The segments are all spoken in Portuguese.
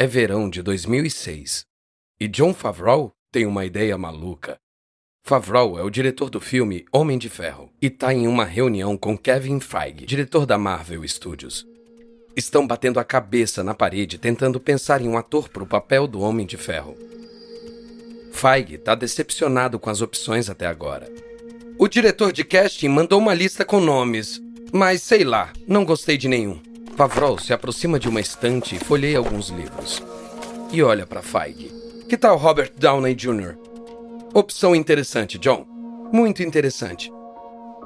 É verão de 2006 e John Favreau tem uma ideia maluca. Favreau é o diretor do filme Homem de Ferro e está em uma reunião com Kevin Feige, diretor da Marvel Studios. Estão batendo a cabeça na parede tentando pensar em um ator para o papel do Homem de Ferro. Feige está decepcionado com as opções até agora. O diretor de casting mandou uma lista com nomes, mas sei lá, não gostei de nenhum. Favreau se aproxima de uma estante e folheia alguns livros. E olha para Feige. Que tal Robert Downey Jr.? Opção interessante, John. Muito interessante.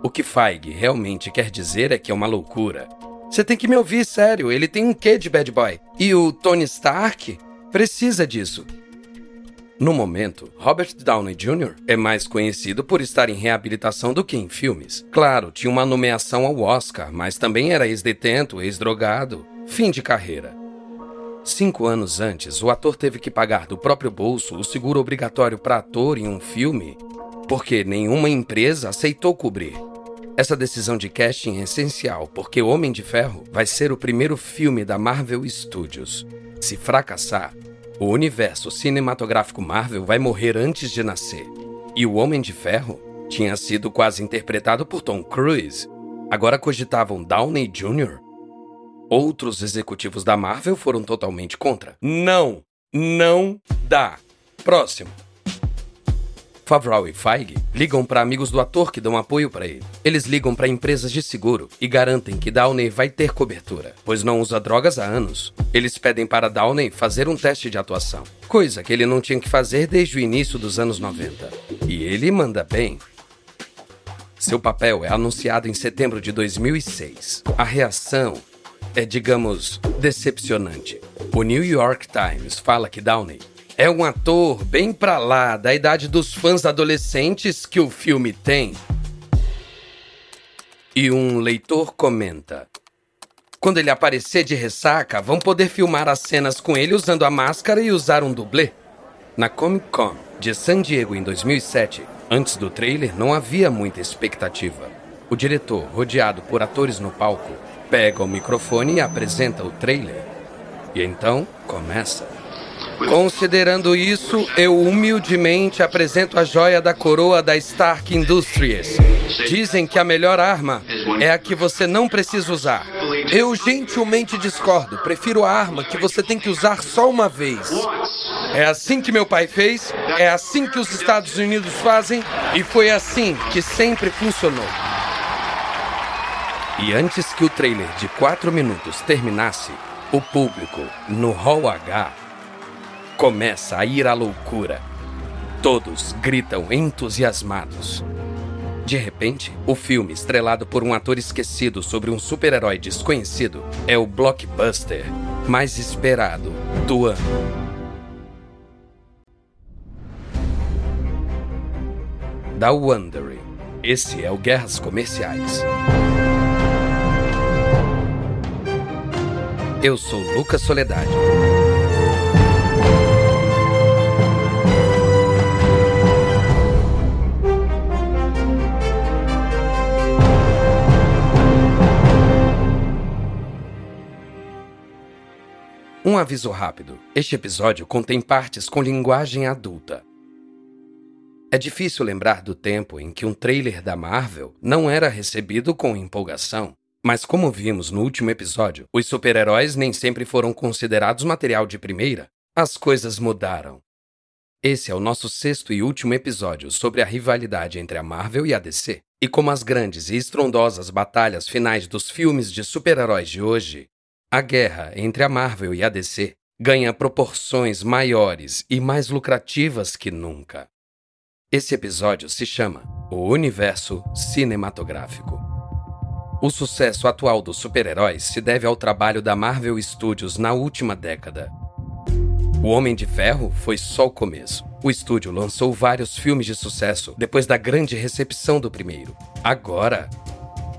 O que Feige realmente quer dizer é que é uma loucura. Você tem que me ouvir, sério. Ele tem um quê de bad boy? E o Tony Stark precisa disso. No momento, Robert Downey Jr. é mais conhecido por estar em reabilitação do que em filmes. Claro, tinha uma nomeação ao Oscar, mas também era ex-detento, ex-drogado. Fim de carreira. Cinco anos antes, o ator teve que pagar do próprio bolso o seguro obrigatório para ator em um filme porque nenhuma empresa aceitou cobrir. Essa decisão de casting é essencial porque Homem de Ferro vai ser o primeiro filme da Marvel Studios. Se fracassar, o universo cinematográfico Marvel vai morrer antes de nascer. E o Homem de Ferro tinha sido quase interpretado por Tom Cruise. Agora cogitavam Downey Jr. Outros executivos da Marvel foram totalmente contra. Não! Não dá! Próximo. Favreau e Feige ligam para amigos do ator que dão apoio para ele. Eles ligam para empresas de seguro e garantem que Downey vai ter cobertura, pois não usa drogas há anos. Eles pedem para Downey fazer um teste de atuação, coisa que ele não tinha que fazer desde o início dos anos 90. E ele manda bem. Seu papel é anunciado em setembro de 2006. A reação é, digamos, decepcionante. O New York Times fala que Downey é um ator bem pra lá da idade dos fãs adolescentes que o filme tem. E um leitor comenta: Quando ele aparecer de ressaca, vão poder filmar as cenas com ele usando a máscara e usar um dublê. Na Comic Con de San Diego em 2007, antes do trailer, não havia muita expectativa. O diretor, rodeado por atores no palco, pega o microfone e apresenta o trailer. E então começa. Considerando isso, eu humildemente apresento a joia da coroa da Stark Industries. Dizem que a melhor arma é a que você não precisa usar. Eu gentilmente discordo. Prefiro a arma que você tem que usar só uma vez. É assim que meu pai fez, é assim que os Estados Unidos fazem e foi assim que sempre funcionou. E antes que o trailer de 4 minutos terminasse, o público, no Hall H, começa a ir à loucura. Todos gritam entusiasmados. De repente, o filme, estrelado por um ator esquecido sobre um super-herói desconhecido, é o blockbuster mais esperado do ano. Da Wondery. Esse é o Guerras Comerciais. Eu sou Lucas Soledade. Um aviso rápido: este episódio contém partes com linguagem adulta. É difícil lembrar do tempo em que um trailer da Marvel não era recebido com empolgação. Mas, como vimos no último episódio, os super-heróis nem sempre foram considerados material de primeira. As coisas mudaram. Esse é o nosso sexto e último episódio sobre a rivalidade entre a Marvel e a DC, e como as grandes e estrondosas batalhas finais dos filmes de super-heróis de hoje a guerra entre a Marvel e a DC ganha proporções maiores e mais lucrativas que nunca. Esse episódio se chama O Universo Cinematográfico. O sucesso atual dos super-heróis se deve ao trabalho da Marvel Studios na última década. O Homem de Ferro foi só o começo. O estúdio lançou vários filmes de sucesso depois da grande recepção do primeiro. Agora,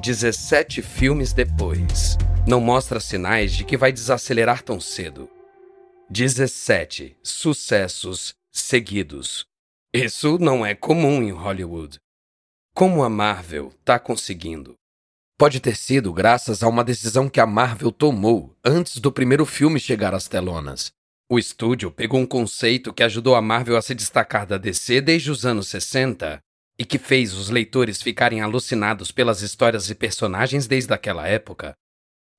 17 filmes depois, não mostra sinais de que vai desacelerar tão cedo. 17 sucessos seguidos. Isso não é comum em Hollywood. Como a Marvel está conseguindo? Pode ter sido graças a uma decisão que a Marvel tomou antes do primeiro filme chegar às telonas. O estúdio pegou um conceito que ajudou a Marvel a se destacar da DC desde os anos 60 e que fez os leitores ficarem alucinados pelas histórias e personagens desde aquela época.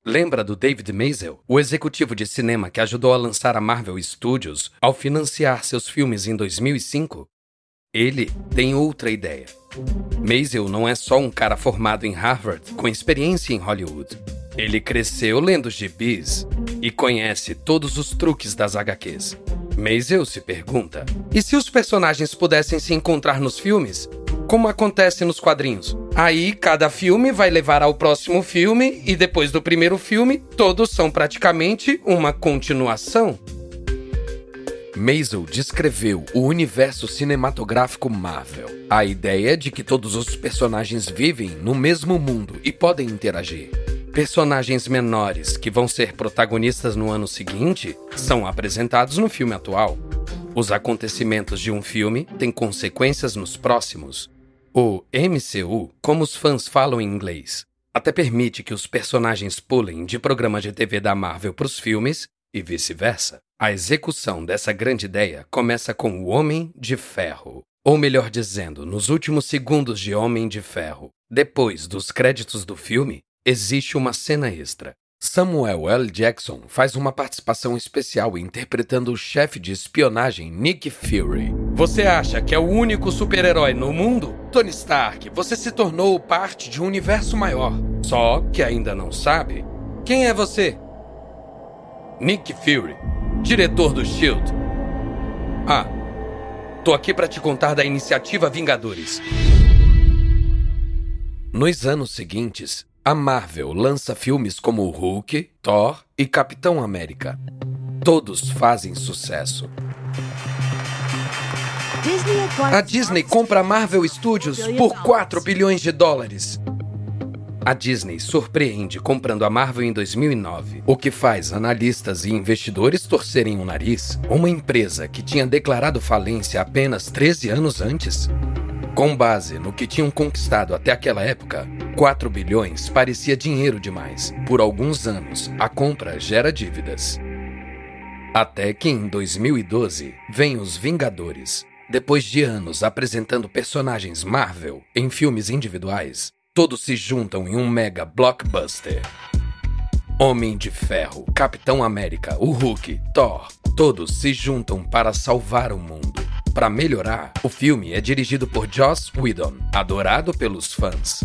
Lembra do David Maisel, o executivo de cinema que ajudou a lançar a Marvel Studios ao financiar seus filmes em 2005? Ele tem outra ideia. Maisel não é só um cara formado em Harvard com experiência em Hollywood. Ele cresceu lendo gibis e conhece todos os truques das HQs. Maisel se pergunta: e se os personagens pudessem se encontrar nos filmes? Como acontece nos quadrinhos? Aí, cada filme vai levar ao próximo filme, e depois do primeiro filme, todos são praticamente uma continuação. Maisel descreveu o universo cinematográfico Marvel. A ideia de que todos os personagens vivem no mesmo mundo e podem interagir. Personagens menores que vão ser protagonistas no ano seguinte são apresentados no filme atual. Os acontecimentos de um filme têm consequências nos próximos. O MCU, como os fãs falam em inglês, até permite que os personagens pulem de programas de TV da Marvel para os filmes e vice-versa. A execução dessa grande ideia começa com o Homem de Ferro. Ou melhor dizendo, nos últimos segundos de Homem de Ferro. Depois dos créditos do filme, existe uma cena extra. Samuel L. Jackson faz uma participação especial interpretando o chefe de espionagem Nick Fury. Você acha que é o único super-herói no mundo? Tony Stark, você se tornou parte de um universo maior. Só que ainda não sabe. Quem é você? Nick Fury, diretor do Shield. Ah, tô aqui para te contar da iniciativa Vingadores. Nos anos seguintes, a Marvel lança filmes como Hulk, Thor e Capitão América. Todos fazem sucesso. A Disney compra a Marvel Studios por 4 bilhões de dólares. A Disney surpreende comprando a Marvel em 2009, o que faz analistas e investidores torcerem o nariz. Uma empresa que tinha declarado falência apenas 13 anos antes. Com base no que tinham conquistado até aquela época, 4 bilhões parecia dinheiro demais. Por alguns anos, a compra gera dívidas. Até que em 2012 vem Os Vingadores. Depois de anos apresentando personagens Marvel em filmes individuais, todos se juntam em um mega blockbuster. Homem de Ferro, Capitão América, o Hulk, Thor, todos se juntam para salvar o mundo. Para melhorar, o filme é dirigido por Joss Whedon, adorado pelos fãs.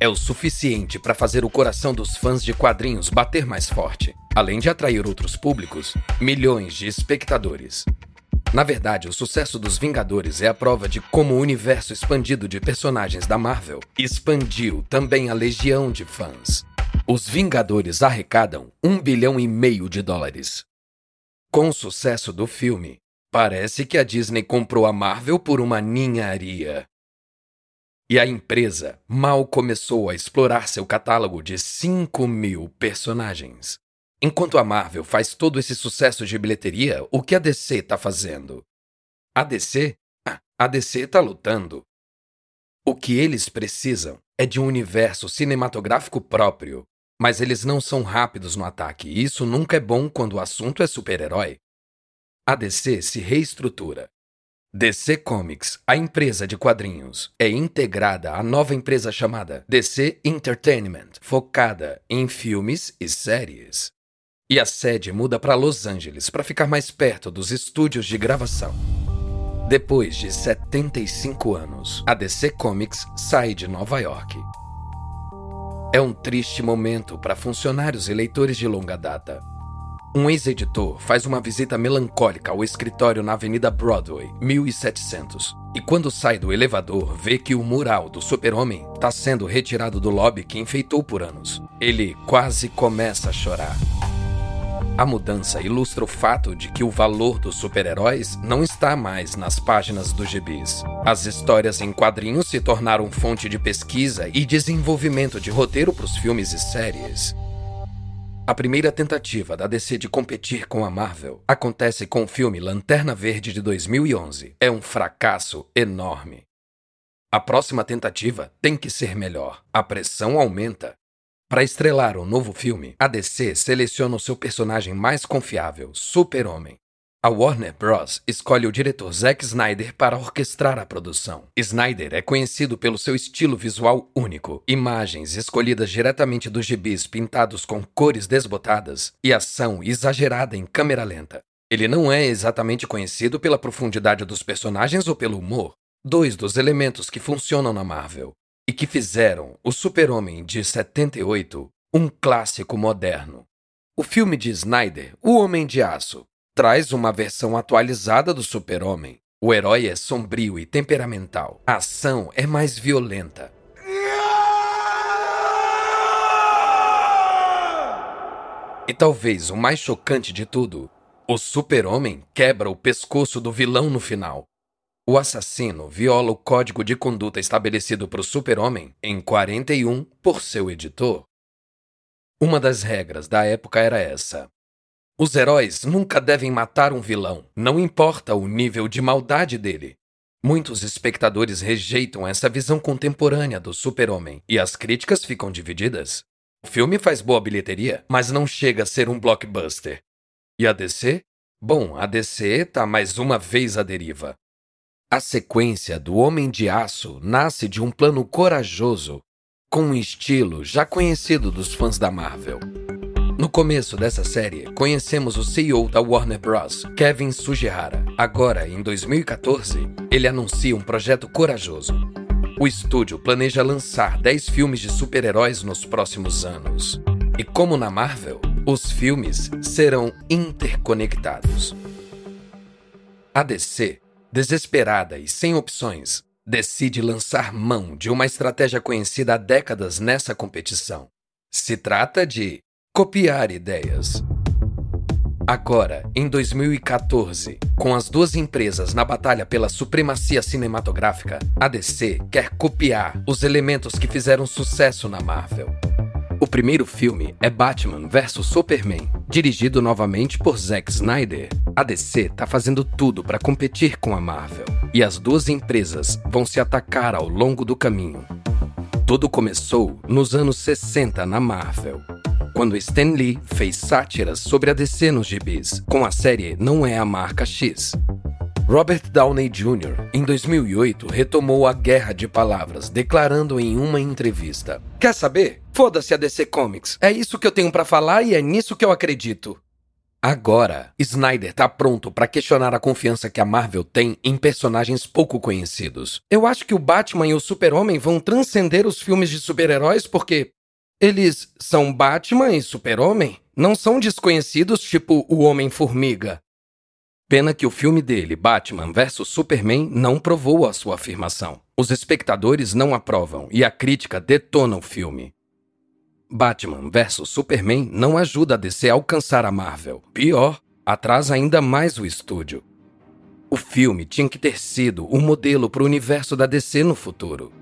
É o suficiente para fazer o coração dos fãs de quadrinhos bater mais forte, além de atrair outros públicos, milhões de espectadores. Na verdade, o sucesso dos Vingadores é a prova de como o universo expandido de personagens da Marvel expandiu também a legião de fãs. Os Vingadores arrecadam um bilhão e meio de dólares. Com o sucesso do filme, Parece que a Disney comprou a Marvel por uma ninharia. E a empresa mal começou a explorar seu catálogo de 5 mil personagens. Enquanto a Marvel faz todo esse sucesso de bilheteria, o que a DC está fazendo? A DC? Ah, a DC está lutando. O que eles precisam é de um universo cinematográfico próprio, mas eles não são rápidos no ataque, e isso nunca é bom quando o assunto é super-herói. A DC se reestrutura. DC Comics, a empresa de quadrinhos, é integrada à nova empresa chamada DC Entertainment, focada em filmes e séries. E a sede muda para Los Angeles para ficar mais perto dos estúdios de gravação. Depois de 75 anos, a DC Comics sai de Nova York. É um triste momento para funcionários e leitores de longa data. Um ex-editor faz uma visita melancólica ao escritório na Avenida Broadway, 1700. E quando sai do elevador, vê que o mural do super-homem está sendo retirado do lobby que enfeitou por anos. Ele quase começa a chorar. A mudança ilustra o fato de que o valor dos super-heróis não está mais nas páginas dos gibis. As histórias em quadrinhos se tornaram fonte de pesquisa e desenvolvimento de roteiro para os filmes e séries. A primeira tentativa da DC de competir com a Marvel acontece com o filme Lanterna Verde de 2011. É um fracasso enorme. A próxima tentativa tem que ser melhor. A pressão aumenta. Para estrelar o um novo filme, a DC seleciona o seu personagem mais confiável, Super-Homem. A Warner Bros. escolhe o diretor Zack Snyder para orquestrar a produção. Snyder é conhecido pelo seu estilo visual único, imagens escolhidas diretamente dos gibis pintados com cores desbotadas e ação exagerada em câmera lenta. Ele não é exatamente conhecido pela profundidade dos personagens ou pelo humor, dois dos elementos que funcionam na Marvel e que fizeram o Super-Homem de 78 um clássico moderno. O filme de Snyder, O Homem de Aço, traz uma versão atualizada do Super-Homem. O herói é sombrio e temperamental. A ação é mais violenta. E talvez o mais chocante de tudo, o Super-Homem quebra o pescoço do vilão no final. O assassino viola o código de conduta estabelecido para o Super-Homem em 41 por seu editor. Uma das regras da época era essa: os heróis nunca devem matar um vilão, não importa o nível de maldade dele. Muitos espectadores rejeitam essa visão contemporânea do super-homem e as críticas ficam divididas. O filme faz boa bilheteria, mas não chega a ser um blockbuster. E a DC? Bom, a DC tá mais uma vez à deriva. A sequência do Homem de Aço nasce de um plano corajoso, com um estilo já conhecido dos fãs da Marvel. No começo dessa série, conhecemos o CEO da Warner Bros., Kevin Sugihara. Agora, em 2014, ele anuncia um projeto corajoso. O estúdio planeja lançar 10 filmes de super-heróis nos próximos anos. E como na Marvel, os filmes serão interconectados. A DC, desesperada e sem opções, decide lançar mão de uma estratégia conhecida há décadas nessa competição. Se trata de copiar ideias. Agora, em 2014, com as duas empresas na batalha pela supremacia cinematográfica, a DC quer copiar os elementos que fizeram sucesso na Marvel. O primeiro filme é Batman vs Superman, dirigido novamente por Zack Snyder. A DC tá fazendo tudo para competir com a Marvel, e as duas empresas vão se atacar ao longo do caminho. Tudo começou nos anos 60 na Marvel, quando Stan Lee fez sátiras sobre a DC nos gibis, com a série Não é a Marca X. Robert Downey Jr., em 2008, retomou a guerra de palavras, declarando em uma entrevista: Quer saber? Foda-se a DC Comics. É isso que eu tenho para falar e é nisso que eu acredito. Agora, Snyder tá pronto para questionar a confiança que a Marvel tem em personagens pouco conhecidos. Eu acho que o Batman e o Super-Homem vão transcender os filmes de super-heróis porque eles são Batman e Super-Homem? Não são desconhecidos tipo o Homem-Formiga. Pena que o filme dele, Batman vs Superman, não provou a sua afirmação. Os espectadores não aprovam e a crítica detona o filme. Batman vs Superman não ajuda a DC a alcançar a Marvel. Pior, atrasa ainda mais o estúdio. O filme tinha que ter sido um modelo para o universo da DC no futuro.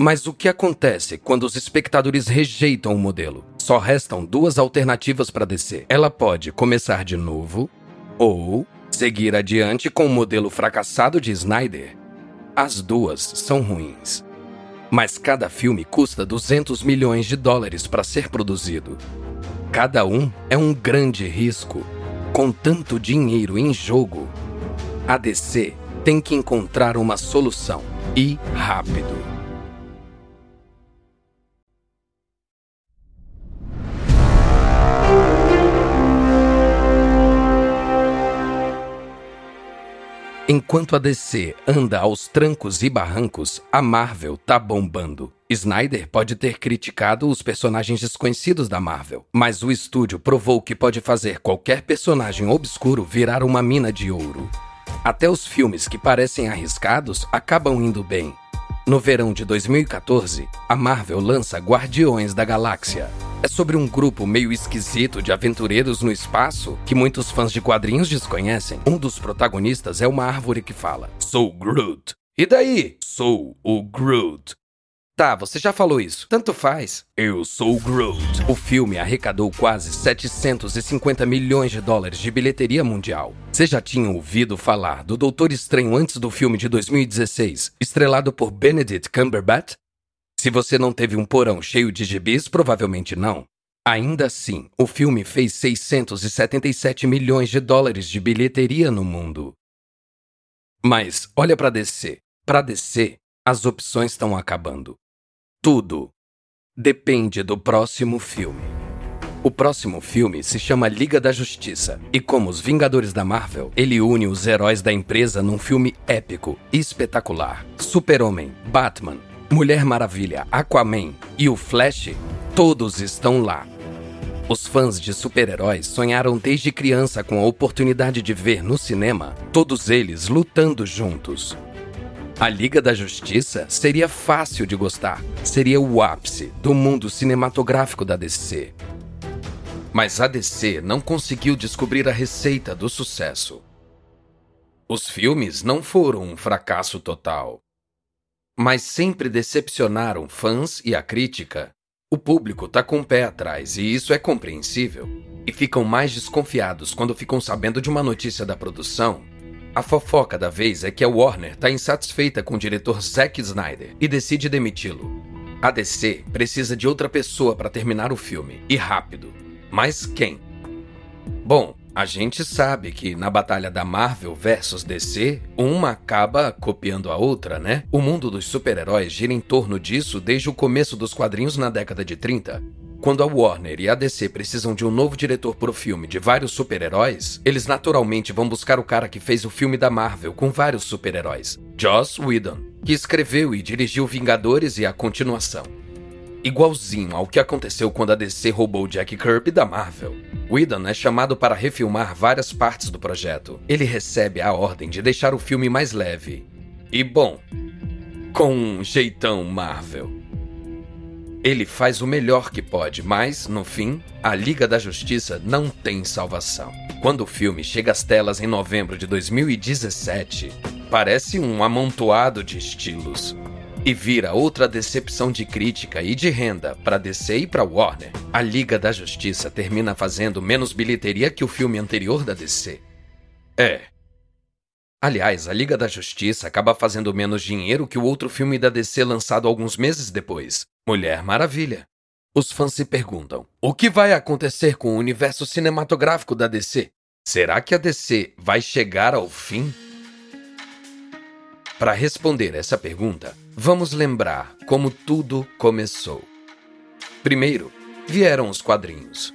Mas o que acontece quando os espectadores rejeitam o modelo? Só restam duas alternativas para descer. Ela pode começar de novo ou seguir adiante com o modelo fracassado de Snyder. As duas são ruins. Mas cada filme custa 200 milhões de dólares para ser produzido. Cada um é um grande risco. Com tanto dinheiro em jogo, a DC tem que encontrar uma solução e rápido. Enquanto a DC anda aos trancos e barrancos, a Marvel tá bombando. Snyder pode ter criticado os personagens desconhecidos da Marvel, mas o estúdio provou que pode fazer qualquer personagem obscuro virar uma mina de ouro. Até os filmes que parecem arriscados acabam indo bem. No verão de 2014, a Marvel lança Guardiões da Galáxia. É sobre um grupo meio esquisito de aventureiros no espaço que muitos fãs de quadrinhos desconhecem. Um dos protagonistas é uma árvore que fala: Sou Groot. E daí? Sou o Groot. Tá, você já falou isso. Tanto faz. Eu sou o Groot. O filme arrecadou quase 750 milhões de dólares de bilheteria mundial. Você já tinha ouvido falar do Doutor Estranho antes do filme de 2016, estrelado por Benedict Cumberbatch? Se você não teve um porão cheio de gibis, provavelmente não. Ainda assim, o filme fez 677 milhões de dólares de bilheteria no mundo. Mas olha para DC. Para DC, as opções estão acabando. Tudo depende do próximo filme. O próximo filme se chama Liga da Justiça, e como os Vingadores da Marvel, ele une os heróis da empresa num filme épico e espetacular. Super-Homem, Batman, Mulher Maravilha, Aquaman e o Flash, todos estão lá. Os fãs de super-heróis sonharam desde criança com a oportunidade de ver no cinema todos eles lutando juntos. A Liga da Justiça seria fácil de gostar, seria o ápice do mundo cinematográfico da DC. Mas a DC não conseguiu descobrir a receita do sucesso. Os filmes não foram um fracasso total mas sempre decepcionaram fãs e a crítica. O público tá com o pé atrás e isso é compreensível. E ficam mais desconfiados quando ficam sabendo de uma notícia da produção. A fofoca da vez é que a Warner tá insatisfeita com o diretor Zack Snyder e decide demiti-lo. A DC precisa de outra pessoa para terminar o filme, e rápido. Mas quem? Bom, a gente sabe que na batalha da Marvel versus DC, uma acaba copiando a outra, né? O mundo dos super-heróis gira em torno disso desde o começo dos quadrinhos na década de 30. Quando a Warner e a DC precisam de um novo diretor para o filme de vários super-heróis, eles naturalmente vão buscar o cara que fez o filme da Marvel com vários super-heróis, Joss Whedon, que escreveu e dirigiu Vingadores e a continuação. Igualzinho ao que aconteceu quando a DC roubou Jack Kirby da Marvel. Whedon é chamado para refilmar várias partes do projeto. Ele recebe a ordem de deixar o filme mais leve. E bom, com um jeitão Marvel. Ele faz o melhor que pode, mas, no fim, a Liga da Justiça não tem salvação. Quando o filme chega às telas em novembro de 2017, parece um amontoado de estilos e vira outra decepção de crítica e de renda para DC e para Warner. A Liga da Justiça termina fazendo menos bilheteria que o filme anterior da DC. É. Aliás, a Liga da Justiça acaba fazendo menos dinheiro que o outro filme da DC lançado alguns meses depois, Mulher Maravilha. Os fãs se perguntam: o que vai acontecer com o universo cinematográfico da DC? Será que a DC vai chegar ao fim? Para responder essa pergunta, vamos lembrar como tudo começou. Primeiro, vieram os quadrinhos.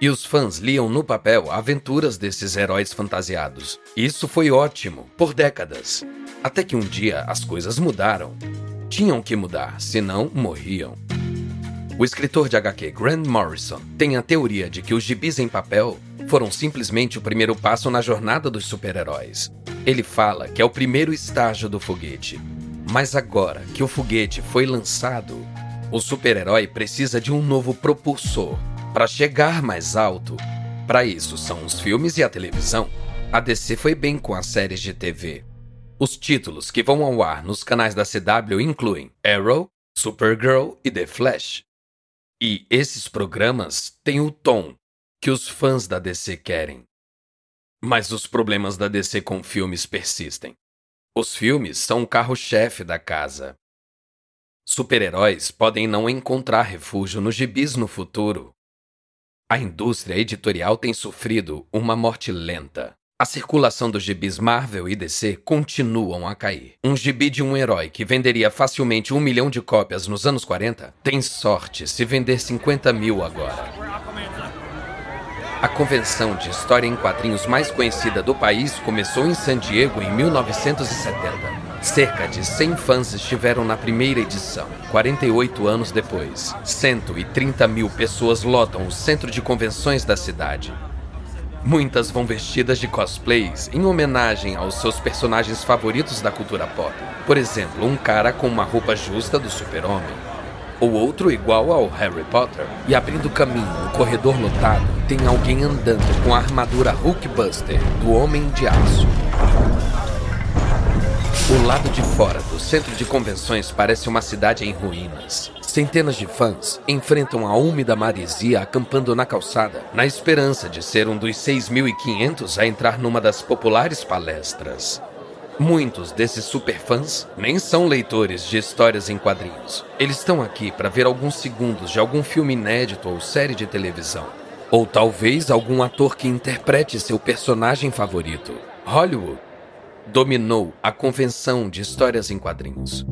E os fãs liam no papel aventuras desses heróis fantasiados. Isso foi ótimo por décadas. Até que um dia as coisas mudaram. Tinham que mudar, senão morriam. O escritor de HQ Grant Morrison tem a teoria de que os gibis em papel foram simplesmente o primeiro passo na jornada dos super-heróis. Ele fala que é o primeiro estágio do foguete. Mas agora que o foguete foi lançado, o super-herói precisa de um novo propulsor para chegar mais alto. Para isso são os filmes e a televisão. A DC foi bem com as séries de TV. Os títulos que vão ao ar nos canais da CW incluem Arrow, Supergirl e The Flash. E esses programas têm o tom que os fãs da DC querem. Mas os problemas da DC com filmes persistem. Os filmes são o carro-chefe da casa. Super-heróis podem não encontrar refúgio nos gibis no futuro. A indústria editorial tem sofrido uma morte lenta. A circulação dos gibis Marvel e DC continuam a cair. Um gibi de um herói que venderia facilmente um milhão de cópias nos anos 40 tem sorte se vender 50 mil agora. A convenção de história em quadrinhos mais conhecida do país começou em San Diego em 1970. Cerca de 100 fãs estiveram na primeira edição. 48 anos depois, 130 mil pessoas lotam o centro de convenções da cidade. Muitas vão vestidas de cosplays em homenagem aos seus personagens favoritos da cultura pop. Por exemplo, um cara com uma roupa justa do Super-Homem o outro igual ao Harry Potter. E abrindo caminho no corredor lotado, tem alguém andando com a armadura Hulkbuster do Homem de Aço. O lado de fora do centro de convenções parece uma cidade em ruínas. Centenas de fãs enfrentam a úmida maresia acampando na calçada, na esperança de ser um dos 6.500 a entrar numa das populares palestras. Muitos desses superfãs nem são leitores de histórias em quadrinhos. Eles estão aqui para ver alguns segundos de algum filme inédito ou série de televisão. Ou talvez algum ator que interprete seu personagem favorito. Hollywood dominou a convenção de histórias em quadrinhos.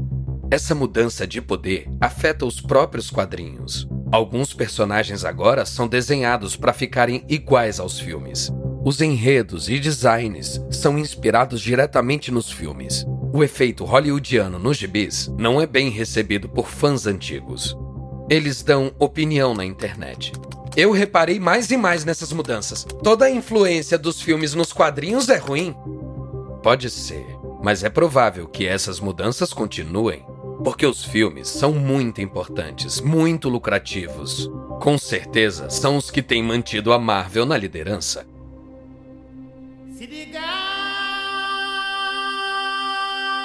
Essa mudança de poder afeta os próprios quadrinhos. Alguns personagens agora são desenhados para ficarem iguais aos filmes. Os enredos e designs são inspirados diretamente nos filmes. O efeito hollywoodiano nos gibis não é bem recebido por fãs antigos. Eles dão opinião na internet. Eu reparei mais e mais nessas mudanças. Toda a influência dos filmes nos quadrinhos é ruim. Pode ser, mas é provável que essas mudanças continuem, porque os filmes são muito importantes, muito lucrativos. Com certeza, são os que têm mantido a Marvel na liderança.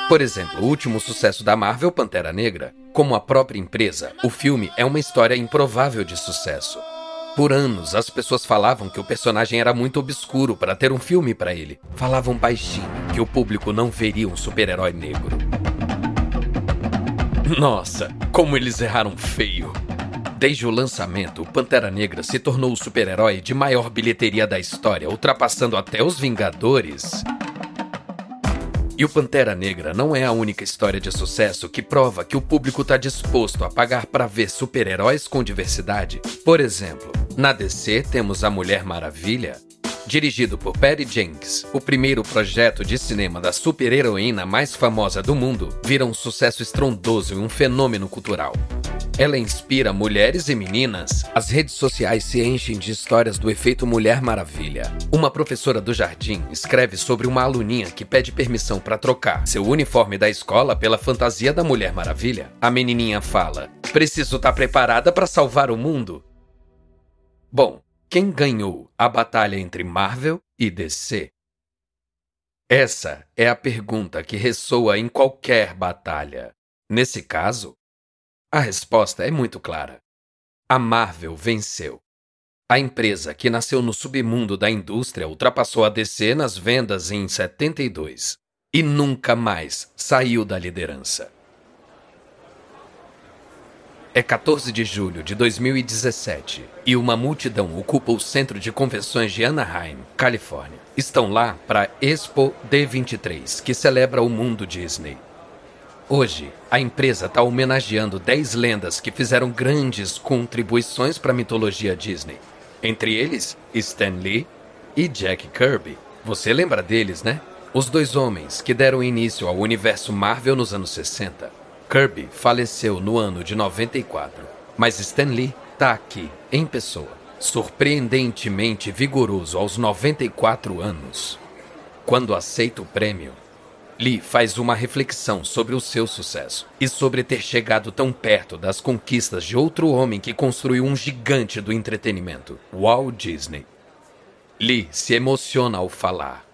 Por exemplo, o último sucesso da Marvel, Pantera Negra. Como a própria empresa, o filme é uma história improvável de sucesso. Por anos, as pessoas falavam que o personagem era muito obscuro para ter um filme para ele. Falavam baixinho que o público não veria um super-herói negro. Nossa, como eles erraram feio. Desde o lançamento, Pantera Negra se tornou o super-herói de maior bilheteria da história, ultrapassando até os Vingadores. E o Pantera Negra não é a única história de sucesso que prova que o público está disposto a pagar para ver super-heróis com diversidade. Por exemplo, na DC temos A Mulher Maravilha, dirigido por Patty Jenkins, o primeiro projeto de cinema da super-heroína mais famosa do mundo, vira um sucesso estrondoso e um fenômeno cultural. Ela inspira mulheres e meninas. As redes sociais se enchem de histórias do efeito Mulher Maravilha. Uma professora do jardim escreve sobre uma aluninha que pede permissão para trocar seu uniforme da escola pela fantasia da Mulher Maravilha. A menininha fala: Preciso estar tá preparada para salvar o mundo. Bom, quem ganhou a batalha entre Marvel e DC? Essa é a pergunta que ressoa em qualquer batalha. Nesse caso, a resposta é muito clara. A Marvel venceu. A empresa que nasceu no submundo da indústria ultrapassou a DC nas vendas em 72 e nunca mais saiu da liderança. É 14 de julho de 2017 e uma multidão ocupa o centro de convenções de Anaheim, Califórnia. Estão lá para a Expo D23, que celebra o mundo Disney. Hoje, a empresa está homenageando 10 lendas que fizeram grandes contribuições para a mitologia Disney. Entre eles, Stan Lee e Jack Kirby. Você lembra deles, né? Os dois homens que deram início ao universo Marvel nos anos 60. Kirby faleceu no ano de 94, mas Stan Lee está aqui, em pessoa, surpreendentemente vigoroso aos 94 anos. Quando aceita o prêmio, Lee faz uma reflexão sobre o seu sucesso e sobre ter chegado tão perto das conquistas de outro homem que construiu um gigante do entretenimento, Walt Disney. Lee se emociona ao falar.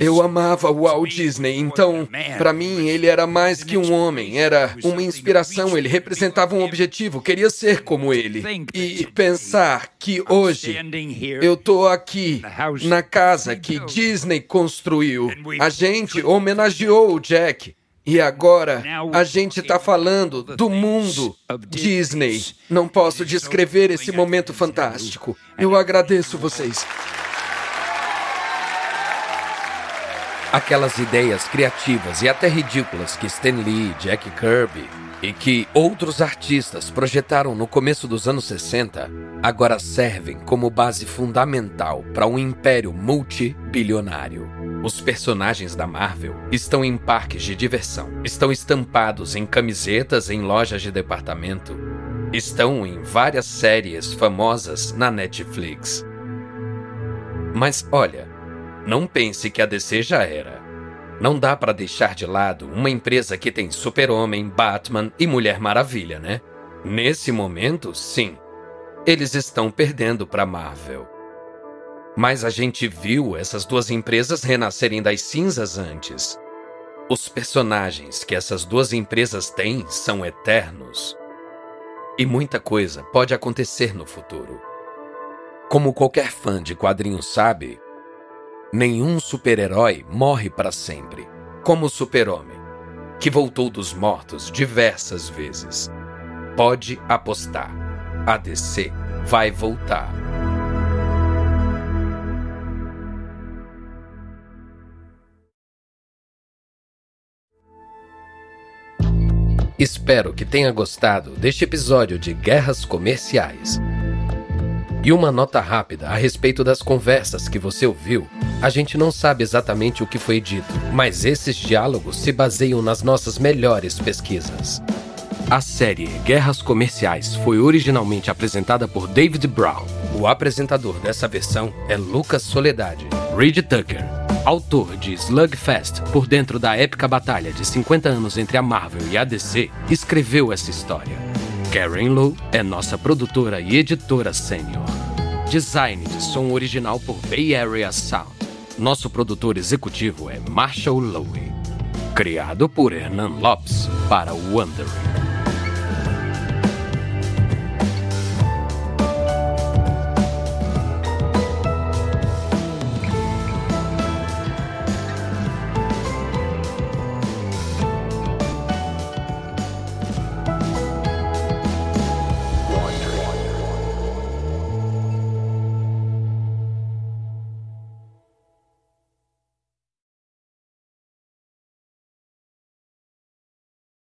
Eu amava Walt Disney, então, para mim, ele era mais que um homem, era uma inspiração, ele representava um objetivo, queria ser como ele. E pensar que hoje eu tô aqui na casa que Disney construiu, a gente homenageou o Jack. E agora a gente está falando do mundo Disney. Não posso descrever esse momento fantástico. Eu agradeço vocês. Aquelas ideias criativas e até ridículas que Stan Lee, Jack Kirby e que outros artistas projetaram no começo dos anos 60 agora servem como base fundamental para um império multibilionário. Os personagens da Marvel estão em parques de diversão, estão estampados em camisetas em lojas de departamento, estão em várias séries famosas na Netflix. Mas olha, não pense que a DC já era. Não dá para deixar de lado uma empresa que tem Super-Homem, Batman e Mulher Maravilha, né? Nesse momento, sim. Eles estão perdendo para Marvel. Mas a gente viu essas duas empresas renascerem das cinzas antes. Os personagens que essas duas empresas têm são eternos. E muita coisa pode acontecer no futuro. Como qualquer fã de quadrinhos sabe, Nenhum super-herói morre para sempre, como o Super-Homem, que voltou dos mortos diversas vezes. Pode apostar. A DC vai voltar. Espero que tenha gostado deste episódio de Guerras Comerciais. E uma nota rápida a respeito das conversas que você ouviu. A gente não sabe exatamente o que foi dito, mas esses diálogos se baseiam nas nossas melhores pesquisas. A série Guerras Comerciais foi originalmente apresentada por David Brown. O apresentador dessa versão é Lucas Soledade. Reed Tucker, autor de Slugfest, por dentro da épica batalha de 50 anos entre a Marvel e a DC, escreveu essa história. Karen Lowe é nossa produtora e editora sênior. Design de som original por Bay Area Sound. Nosso produtor executivo é Marshall Lowe. Criado por Hernan Lopes para Wondering.